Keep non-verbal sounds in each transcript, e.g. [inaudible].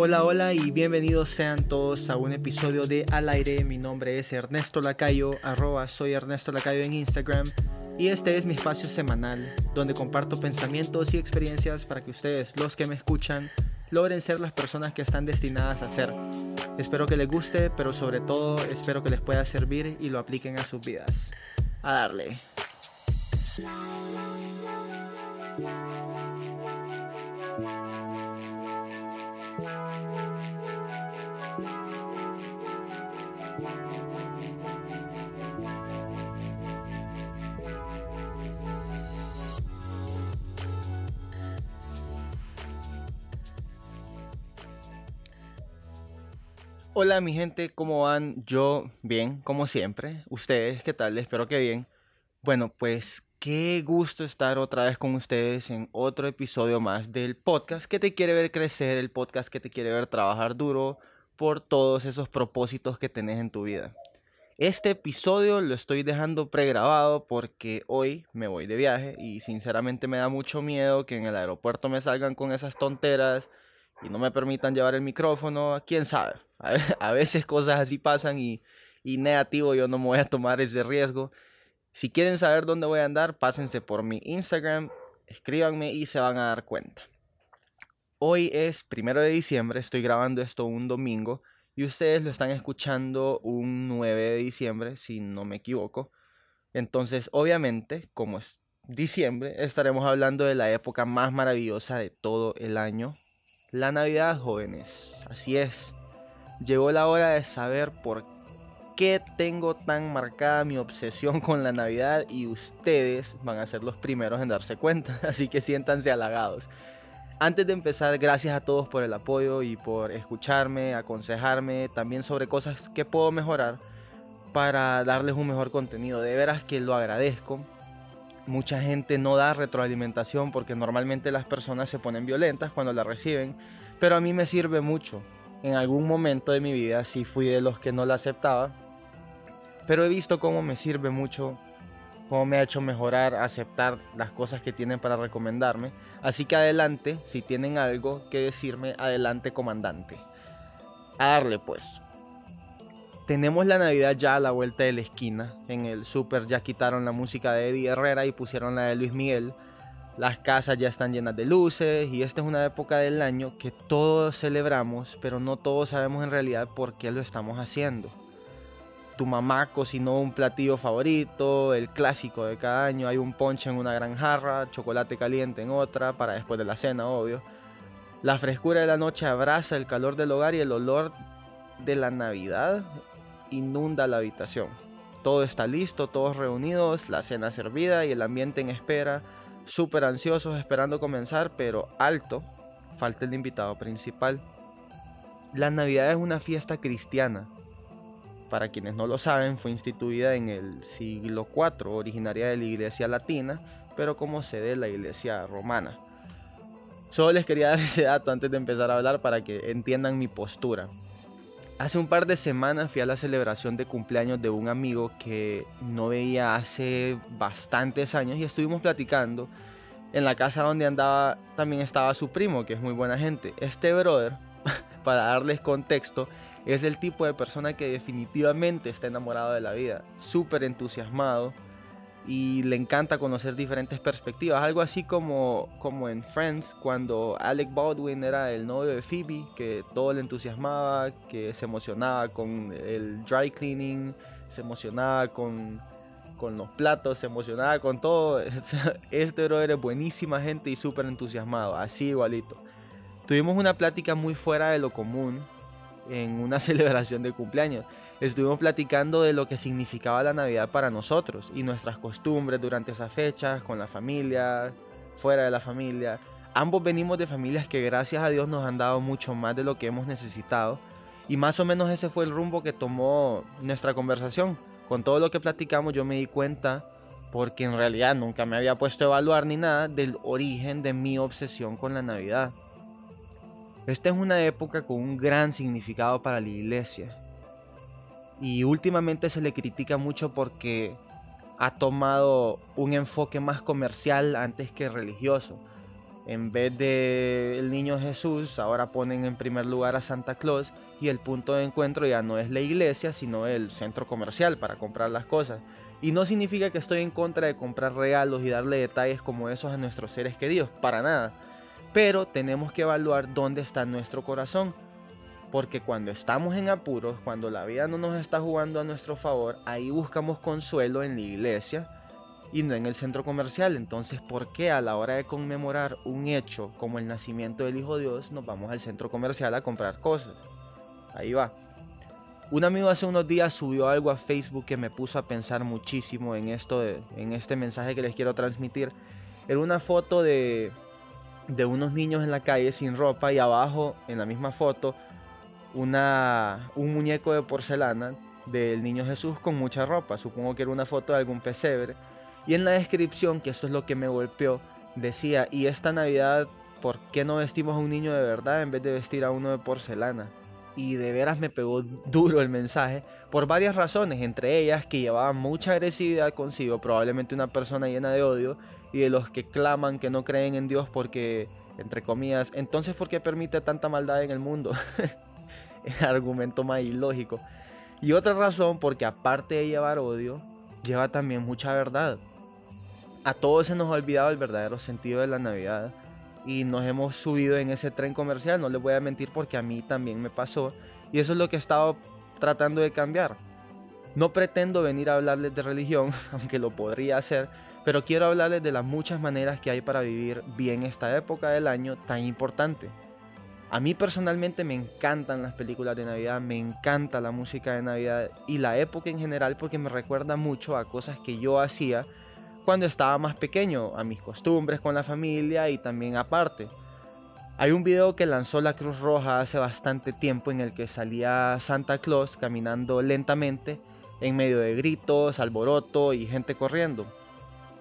Hola, hola y bienvenidos sean todos a un episodio de Al aire. Mi nombre es Ernesto Lacayo, arroba soy Ernesto Lacayo en Instagram y este es mi espacio semanal donde comparto pensamientos y experiencias para que ustedes, los que me escuchan, logren ser las personas que están destinadas a ser. Espero que les guste, pero sobre todo espero que les pueda servir y lo apliquen a sus vidas. A darle. Hola mi gente, ¿cómo van? Yo bien, como siempre. Ustedes, ¿qué tal? Espero que bien. Bueno, pues qué gusto estar otra vez con ustedes en otro episodio más del podcast que te quiere ver crecer, el podcast que te quiere ver trabajar duro por todos esos propósitos que tenés en tu vida. Este episodio lo estoy dejando pregrabado porque hoy me voy de viaje y sinceramente me da mucho miedo que en el aeropuerto me salgan con esas tonteras y no me permitan llevar el micrófono, quién sabe. A veces cosas así pasan y, y negativo yo no me voy a tomar ese riesgo. Si quieren saber dónde voy a andar, pásense por mi Instagram, escríbanme y se van a dar cuenta. Hoy es primero de diciembre, estoy grabando esto un domingo y ustedes lo están escuchando un 9 de diciembre, si no me equivoco. Entonces, obviamente, como es diciembre, estaremos hablando de la época más maravillosa de todo el año, la Navidad, jóvenes. Así es. Llegó la hora de saber por qué tengo tan marcada mi obsesión [laughs] con la Navidad y ustedes van a ser los primeros en darse cuenta, [laughs] así que siéntanse halagados. Antes de empezar, gracias a todos por el apoyo y por escucharme, aconsejarme también sobre cosas que puedo mejorar para darles un mejor contenido. De veras que lo agradezco. Mucha gente no da retroalimentación porque normalmente las personas se ponen violentas cuando la reciben, pero a mí me sirve mucho en algún momento de mi vida sí fui de los que no la aceptaba, pero he visto cómo me sirve mucho, cómo me ha hecho mejorar, aceptar las cosas que tienen para recomendarme. Así que adelante, si tienen algo que decirme, adelante comandante. A darle pues. Tenemos la Navidad ya a la vuelta de la esquina. En el super ya quitaron la música de Eddie Herrera y pusieron la de Luis Miguel. Las casas ya están llenas de luces y esta es una época del año que todos celebramos, pero no todos sabemos en realidad por qué lo estamos haciendo. Tu mamá cocinó un platillo favorito, el clásico de cada año, hay un ponche en una gran jarra, chocolate caliente en otra, para después de la cena, obvio. La frescura de la noche abraza el calor del hogar y el olor de la Navidad inunda la habitación. Todo está listo, todos reunidos, la cena servida y el ambiente en espera súper ansiosos esperando comenzar, pero alto, falta el invitado principal. La Navidad es una fiesta cristiana. Para quienes no lo saben, fue instituida en el siglo IV, originaria de la iglesia latina, pero como sede de la iglesia romana. Solo les quería dar ese dato antes de empezar a hablar para que entiendan mi postura. Hace un par de semanas fui a la celebración de cumpleaños de un amigo que no veía hace bastantes años y estuvimos platicando. En la casa donde andaba también estaba su primo, que es muy buena gente. Este brother, [laughs] para darles contexto, es el tipo de persona que definitivamente está enamorado de la vida, súper entusiasmado, y le encanta conocer diferentes perspectivas. Algo así como, como en Friends, cuando Alec Baldwin era el novio de Phoebe, que todo le entusiasmaba, que se emocionaba con el dry cleaning, se emocionaba con, con los platos, se emocionaba con todo. [laughs] Este brother es buenísima gente y súper entusiasmado, así igualito. Tuvimos una plática muy fuera de lo común en una [laughs] celebración de cumpleaños estuvimos platicando de lo que significaba la Navidad para nosotros y nuestras costumbres durante esas fechas, con la familia, fuera de la familia. Ambos venimos de familias que gracias a Dios nos han dado mucho más de lo que hemos necesitado y más o menos ese fue el rumbo que tomó nuestra conversación. Con todo lo que platicamos yo me di cuenta, porque en realidad nunca me había puesto a evaluar ni nada, del origen de mi obsesión con la Navidad. Esta es una época con un gran significado para la iglesia y últimamente se le critica mucho porque ha tomado un enfoque más comercial antes que religioso. En vez de el niño Jesús, ahora ponen en primer lugar a Santa Claus y el punto de encuentro ya no es la iglesia, sino el centro comercial para comprar las cosas. Y no significa que estoy en contra de comprar regalos y darle detalles como esos a nuestros seres queridos, para nada. Pero tenemos que evaluar dónde está nuestro corazón. Porque cuando estamos en apuros, cuando la vida no nos está jugando a nuestro favor, ahí buscamos consuelo en la iglesia y no en el centro comercial. Entonces, ¿por qué a la hora de conmemorar un hecho como el nacimiento del Hijo de Dios nos vamos al centro comercial a comprar cosas? Ahí va. Un amigo hace unos días subió algo a Facebook que me puso a pensar muchísimo en esto, en este mensaje que les quiero transmitir. Era una foto de, de unos niños en la calle sin ropa y abajo, en la misma foto, una, un muñeco de porcelana del niño Jesús con mucha ropa. Supongo que era una foto de algún pesebre. Y en la descripción, que esto es lo que me golpeó, decía, y esta Navidad, ¿por qué no vestimos a un niño de verdad en vez de vestir a uno de porcelana? Y de veras me pegó duro el mensaje, por varias razones, entre ellas que llevaba mucha agresividad consigo, probablemente una persona llena de odio, y de los que claman que no creen en Dios porque, entre comillas, entonces ¿por qué permite tanta maldad en el mundo? [laughs] [laughs] argumento más ilógico. Y otra razón, porque aparte de llevar odio, lleva también mucha verdad a todos se nos ha olvidado el verdadero sentido de la Navidad y nos hemos subido en ese tren comercial, no les voy a mentir porque a mí también me pasó y eso es lo que he estado tratando de cambiar. No pretendo venir a hablarles de religión, [laughs] aunque lo podría hacer, pero quiero hablarles de las muchas maneras que hay para vivir bien esta época del año tan importante. A mí personalmente me encantan las películas de Navidad, me encanta la música de Navidad y la época en general porque me recuerda mucho a cosas que yo hacía cuando estaba más pequeño, a mis costumbres con la familia y también aparte. Hay un video que lanzó la Cruz Roja hace bastante tiempo en el que salía Santa Claus caminando lentamente en medio de gritos, alboroto y gente corriendo.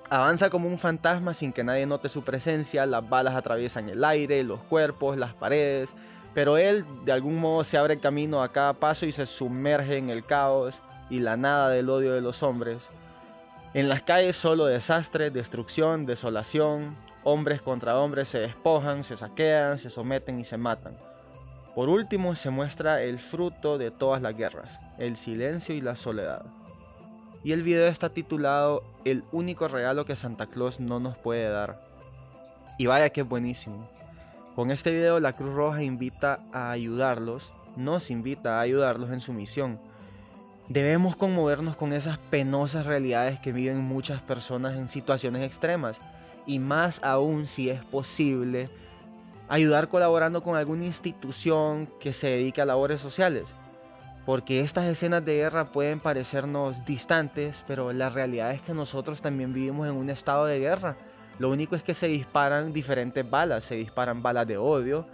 Avanza como un fantasma sin que nadie note su presencia, las balas atraviesan el aire, los cuerpos, las paredes, pero él de algún modo se abre camino a cada paso y se sumerge en el caos y la nada del odio de los hombres. En las calles solo desastre, destrucción, desolación, hombres contra hombres se despojan, se saquean, se someten y se matan. Por último se muestra el fruto de todas las guerras, el silencio y la soledad. Y el video está titulado El único regalo que Santa Claus no nos puede dar. Y vaya que es buenísimo. Con este video la Cruz Roja invita a ayudarlos, nos invita a ayudarlos en su misión Debemos conmovernos con esas penosas realidades que viven muchas personas en situaciones extremas y más aún si es posible ayudar colaborando con alguna institución que se dedique a labores sociales. Porque estas escenas de guerra pueden parecernos distantes, pero la realidad es que nosotros también vivimos en un estado de guerra. Lo único es que se disparan diferentes balas, se disparan balas de odio,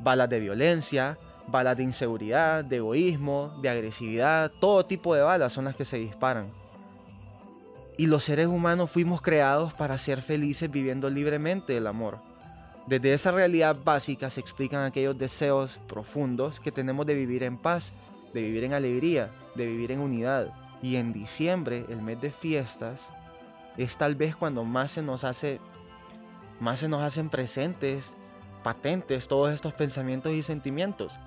balas de violencia, balas de inseguridad, de egoísmo, de agresividad, todo tipo de balas son las que se disparan. Y los seres humanos fuimos creados para ser felices viviendo libremente el amor. Desde esa realidad básica se explican aquellos deseos profundos que tenemos de vivir en paz, de vivir en alegría, de vivir en unidad. Y en diciembre, el mes de fiestas, es tal vez cuando más se nos hace más se nos hacen presentes, patentes todos estos pensamientos y sentimientos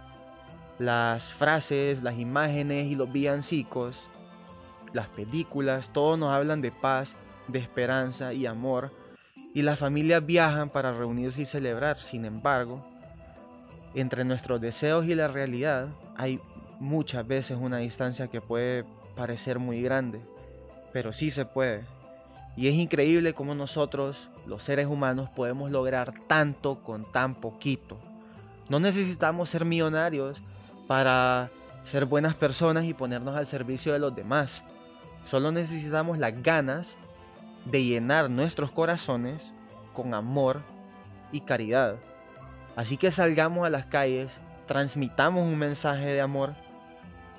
las frases, las imágenes y los villancicos, las películas, todos nos hablan de paz, de esperanza y amor. Y las familias viajan para reunirse y celebrar. Sin embargo, entre nuestros deseos y la realidad hay muchas veces una distancia que puede parecer muy grande, pero sí se puede. Y es increíble cómo nosotros, los seres humanos, podemos lograr tanto con tan poquito. No necesitamos ser millonarios para ser buenas personas y ponernos al servicio de los demás. Solo necesitamos las ganas de llenar nuestros corazones con amor y caridad. Así que salgamos a las calles, transmitamos un mensaje de amor,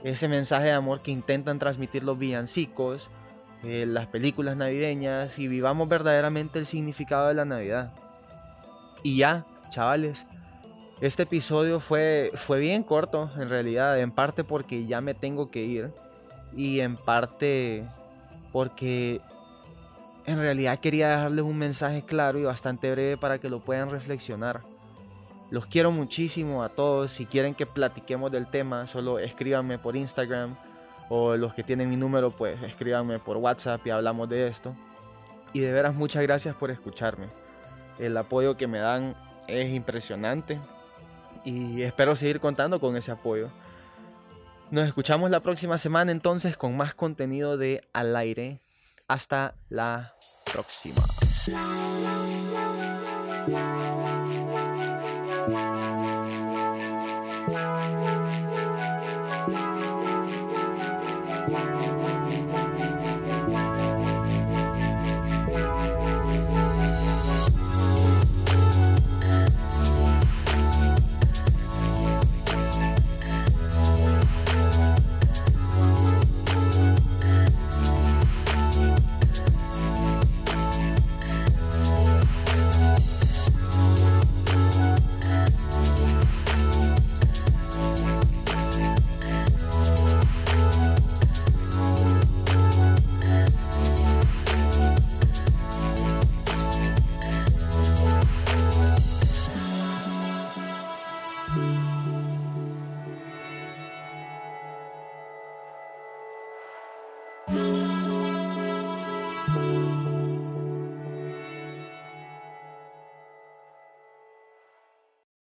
ese mensaje de amor que intentan transmitir los villancicos, eh, las películas navideñas y vivamos verdaderamente el significado de la Navidad. Y ya, chavales, este episodio fue, fue bien corto, en realidad, en parte porque ya me tengo que ir y en parte porque en realidad quería dejarles un mensaje claro y bastante breve para que lo puedan reflexionar. Los quiero muchísimo a todos. Si quieren que platiquemos del tema, solo escríbanme por Instagram o los que tienen mi número, pues escríbanme por WhatsApp y hablamos de esto. Y de veras muchas gracias por escucharme. El apoyo que me dan es impresionante y espero seguir contando con ese apoyo. Nos escuchamos la próxima semana entonces con más contenido de Al aire. Hasta la próxima.